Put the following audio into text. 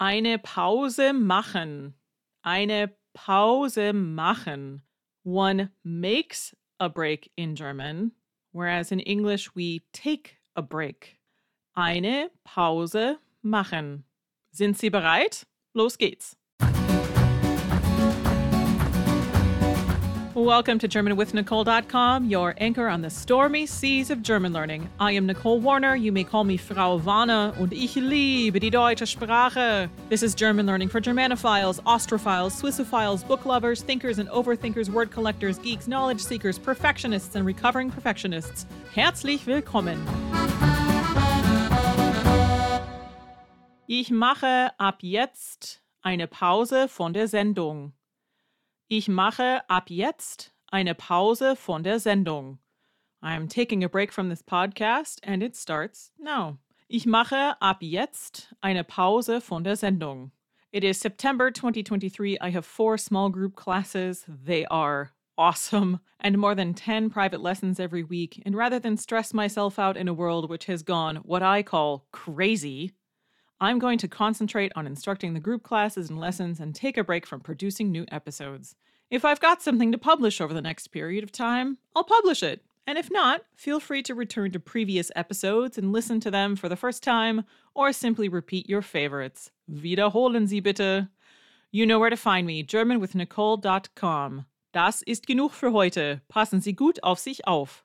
Eine Pause machen. Eine Pause machen. One makes a break in German, whereas in English we take a break. Eine Pause machen. Sind Sie bereit? Los geht's. Welcome to GermanWithNicole.com, your anchor on the stormy seas of German learning. I am Nicole Warner. You may call me Frau Warner, und ich liebe die deutsche Sprache. This is German learning for Germanophiles, Austrophiles, Swissophiles, book lovers, thinkers and overthinkers, word collectors, geeks, knowledge seekers, perfectionists, and recovering perfectionists. Herzlich willkommen. Ich mache ab jetzt eine Pause von der Sendung. Ich mache ab jetzt eine Pause von der Sendung. I'm taking a break from this podcast and it starts now. Ich mache ab jetzt eine Pause von der Sendung. It is September 2023. I have four small group classes. They are awesome and more than 10 private lessons every week. And rather than stress myself out in a world which has gone what I call crazy, I'm going to concentrate on instructing the group classes and lessons and take a break from producing new episodes. If I've got something to publish over the next period of time, I'll publish it. And if not, feel free to return to previous episodes and listen to them for the first time, or simply repeat your favorites. Wiederholen Sie bitte. You know where to find me, germanwithnicole.com. Das ist genug für heute. Passen Sie gut auf sich auf.